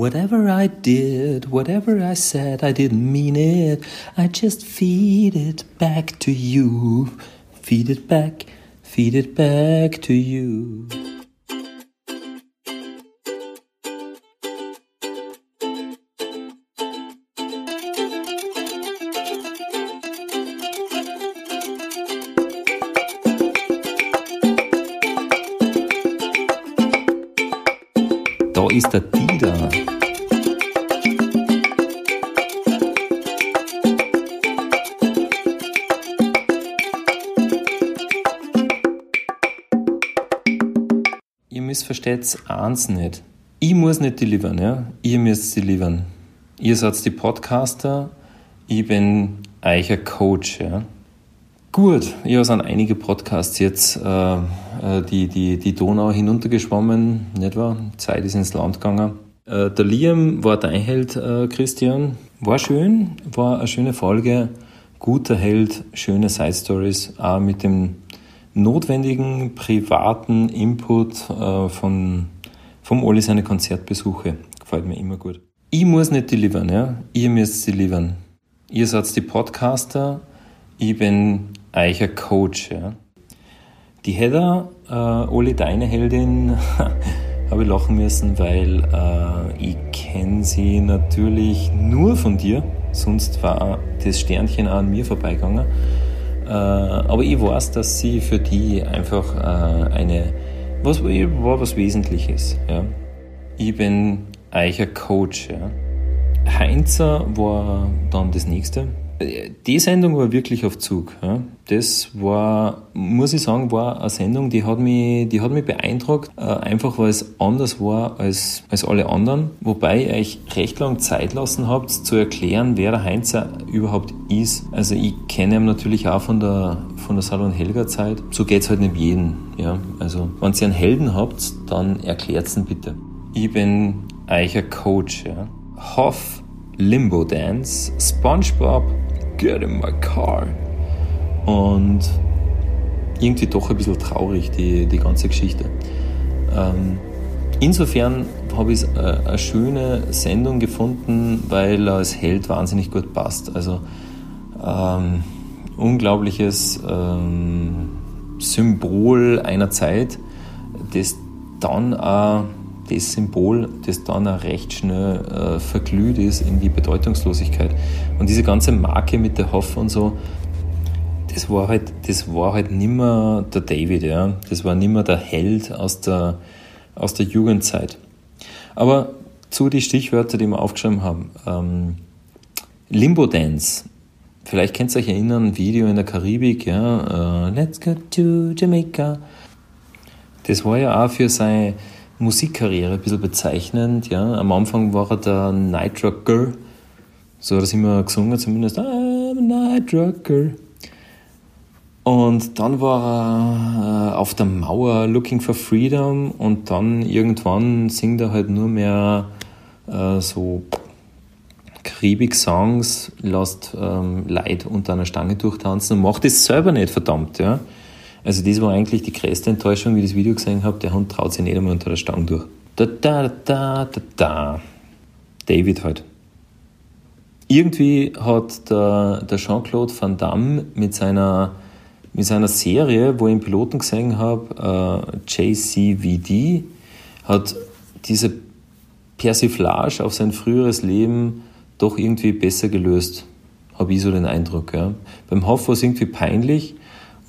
Whatever I did, whatever I said, I didn't mean it. I just feed it back to you. Feed it back, feed it back to you. Ist der Dieter. Ihr missversteht eins nicht. Ich muss nicht delivern, ja? Ihr müsst delivern. Ihr seid die Podcaster, ich bin euer Coach, ja? Gut, ja, sind einige Podcasts jetzt äh, äh, die, die, die Donau hinuntergeschwommen, nicht wahr? Zeit ist ins Land gegangen. Äh, der Liam war dein Held, äh, Christian. War schön, war eine schöne Folge. Guter Held, schöne Side Stories, auch mit dem notwendigen privaten Input äh, von, vom Oli seine Konzertbesuche. Gefällt mir immer gut. Ich muss nicht delivern, ja? Ihr müsst delivern. Ihr seid die Podcaster, ich bin euer Coach. Ja. Die Heather, äh, Oli, deine Heldin, habe ich lachen müssen, weil äh, ich kenne sie natürlich nur von dir, sonst war das Sternchen auch an mir vorbeigegangen. Äh, aber ich weiß, dass sie für die einfach äh, eine, was war was Wesentliches. Ja. Ich bin euer Coach. Ja. Heinzer war dann das nächste. Die Sendung war wirklich auf Zug. Ja. Das war, muss ich sagen, war eine Sendung, die hat mich, die hat mich beeindruckt, äh, einfach weil es anders war als, als alle anderen. Wobei ihr euch recht lang Zeit lassen habt, zu erklären, wer der Heinzer überhaupt ist. Also ich kenne ihn natürlich auch von der, von der Salon Helga Zeit. So geht's halt nicht jedem. Ja. Also, wenn ihr einen Helden habt, dann erklärt's ihn bitte. Ich bin euer Coach. Ja. Hoff, Limbo Dance, SpongeBob, Get in my car. Und irgendwie doch ein bisschen traurig, die, die ganze Geschichte. Ähm, insofern habe ich äh, eine schöne Sendung gefunden, weil er als Held wahnsinnig gut passt. Also ähm, unglaubliches ähm, Symbol einer Zeit, das dann auch das Symbol, das dann auch recht schnell äh, verglüht ist in die Bedeutungslosigkeit. Und diese ganze Marke mit der Hoff und so, das war halt, das war halt nimmer der David, ja. Das war nimmer der Held aus der, aus der Jugendzeit. Aber zu die Stichwörter, die wir aufgeschrieben haben. Ähm, Limbo Dance. Vielleicht könnt ihr euch erinnern, ein Video in der Karibik, ja. Uh, Let's go to Jamaica. Das war ja auch für sein Musikkarriere ein bisschen bezeichnend. Ja. Am Anfang war er der Night Rocker, so hat er es immer gesungen, zumindest I'm a Night Rocker. Und dann war er äh, auf der Mauer Looking for Freedom und dann irgendwann singt er halt nur mehr äh, so Karibik-Songs, lässt ähm, Leid unter einer Stange durchtanzen und macht es selber nicht, verdammt. Ja. Also das war eigentlich die größte Enttäuschung, wie ich das Video gesehen habe. Der Hund traut sich nicht einmal unter der Stange durch. Da, da, da, da, da. David halt. Irgendwie hat der, der Jean-Claude Van Damme mit seiner, mit seiner Serie, wo ich einen Piloten gesehen habe, äh, JCVD, hat diese Persiflage auf sein früheres Leben doch irgendwie besser gelöst. Habe ich so den Eindruck. Ja. Beim Hoff war es irgendwie peinlich,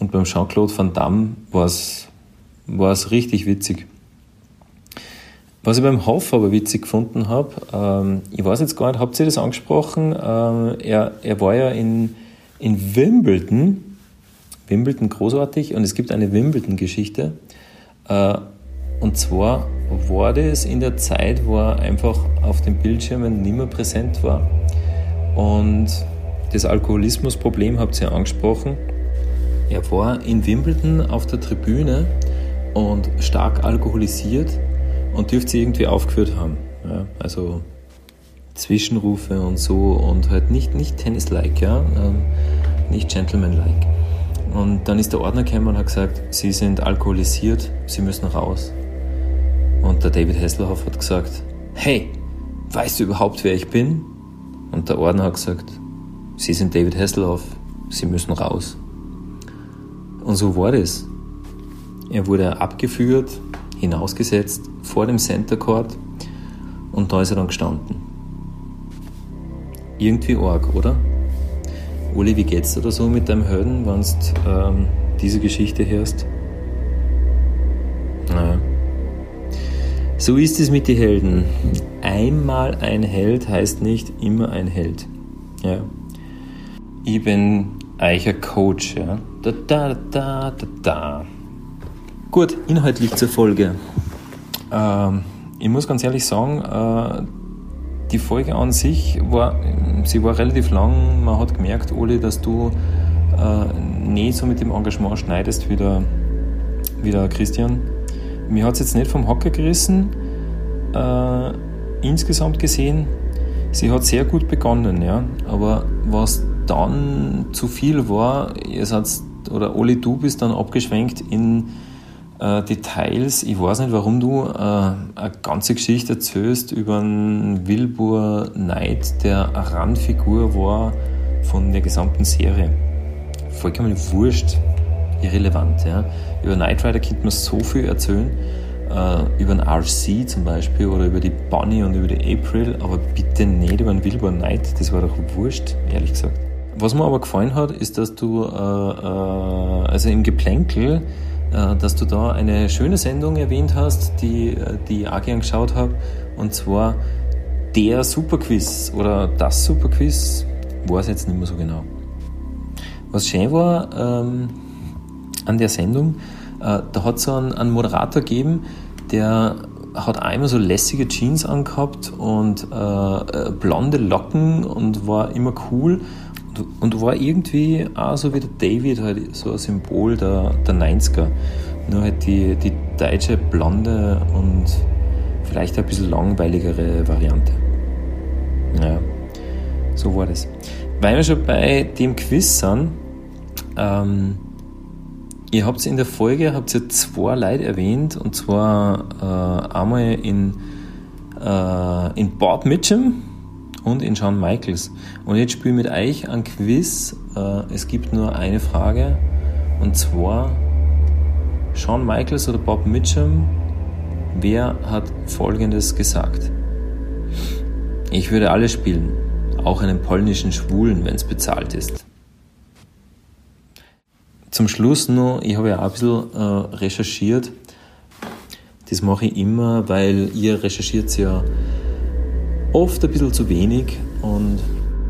und beim Jean-Claude Van Damme war es richtig witzig. Was ich beim Hoff aber witzig gefunden habe, ähm, ich weiß jetzt gar nicht, habt ihr das angesprochen? Ähm, er, er war ja in, in Wimbledon, Wimbledon großartig, und es gibt eine Wimbledon-Geschichte. Äh, und zwar war das in der Zeit, wo er einfach auf den Bildschirmen nicht mehr präsent war. Und das Alkoholismusproblem habt ihr angesprochen. Er war in Wimbledon auf der Tribüne und stark alkoholisiert und dürfte sie irgendwie aufgeführt haben. Ja, also Zwischenrufe und so und halt nicht, nicht Tennis-like, ja, ähm, nicht Gentleman-like. Und dann ist der Ordner gekommen und hat gesagt, Sie sind alkoholisiert, Sie müssen raus. Und der David Hasselhoff hat gesagt, hey, weißt du überhaupt, wer ich bin? Und der Ordner hat gesagt, Sie sind David Hasselhoff, Sie müssen raus. Und so war das. Er wurde abgeführt, hinausgesetzt vor dem Center Court und da ist er dann gestanden. Irgendwie arg, oder? Uli, wie geht's dir da so mit deinem Helden, wenn du ähm, diese Geschichte hörst? Naja. So ist es mit den Helden. Einmal ein Held heißt nicht immer ein Held. Ja. Ich bin Eicher Coach. Ja. Da, da, da, da, da. Gut, inhaltlich zur Folge. Ähm, ich muss ganz ehrlich sagen, äh, die Folge an sich war, sie war relativ lang. Man hat gemerkt, Oli, dass du äh, nicht so mit dem Engagement schneidest wie der, wie der Christian. Mir hat es jetzt nicht vom Hocker gerissen, äh, insgesamt gesehen. Sie hat sehr gut begonnen, ja. Aber was dann zu viel war, ihr seid, oder Oli, du bist dann abgeschwenkt in äh, Details. Ich weiß nicht, warum du äh, eine ganze Geschichte erzählst über einen Wilbur Knight, der eine Randfigur war von der gesamten Serie. Vollkommen wurscht irrelevant. Ja. Über Knight Rider könnte man so viel erzählen, äh, über den RC zum Beispiel oder über die Bunny und über die April, aber bitte nicht über den Wilbur Knight, das war doch wurscht, ehrlich gesagt. Was mir aber gefallen hat, ist, dass du, äh, äh, also im Geplänkel, äh, dass du da eine schöne Sendung erwähnt hast, die, äh, die ich auch gern geschaut habe, und zwar der Superquiz oder das Superquiz, weiß jetzt nicht mehr so genau. Was schön war, ähm, an der Sendung. Äh, da hat es einen, einen, Moderator gegeben, der hat einmal so lässige Jeans angehabt und äh, äh, blonde Locken und war immer cool und, war irgendwie auch so wie der David, halt so ein Symbol der, der 90er. Nur halt die, die deutsche blonde und vielleicht ein bisschen langweiligere Variante. Ja, so war das. Weil wir schon bei dem Quiz sind, ähm, Ihr habt in der Folge habt ihr zwei Leute erwähnt, und zwar äh, einmal in, äh, in Bob Mitchum und in Shawn Michaels. Und jetzt spiele mit euch ein Quiz. Äh, es gibt nur eine Frage, und zwar Shawn Michaels oder Bob Mitchum, wer hat Folgendes gesagt? Ich würde alle spielen, auch einen polnischen Schwulen, wenn es bezahlt ist. Zum Schluss noch, ich habe ja auch ein bisschen äh, recherchiert. Das mache ich immer, weil ihr recherchiert ja oft ein bisschen zu wenig und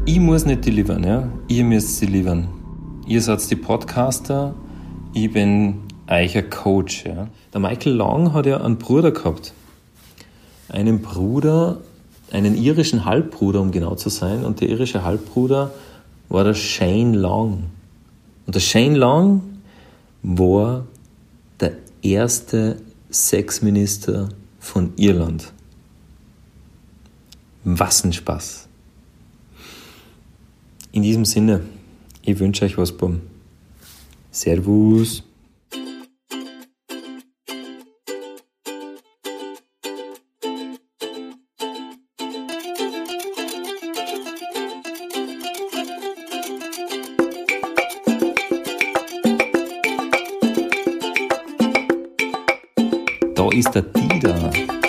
ich muss nicht delivern, ja? ihr müsst delivern. Ihr seid die Podcaster, ich bin euer Coach. Ja? Der Michael Long hat ja einen Bruder gehabt. Einen Bruder, einen irischen Halbbruder, um genau zu sein. Und der irische Halbbruder war der Shane Long. Und der Shane Long war der erste Sexminister von Irland. Was ein Spaß. In diesem Sinne, ich wünsche euch was beim Servus. Da ist der Dieter.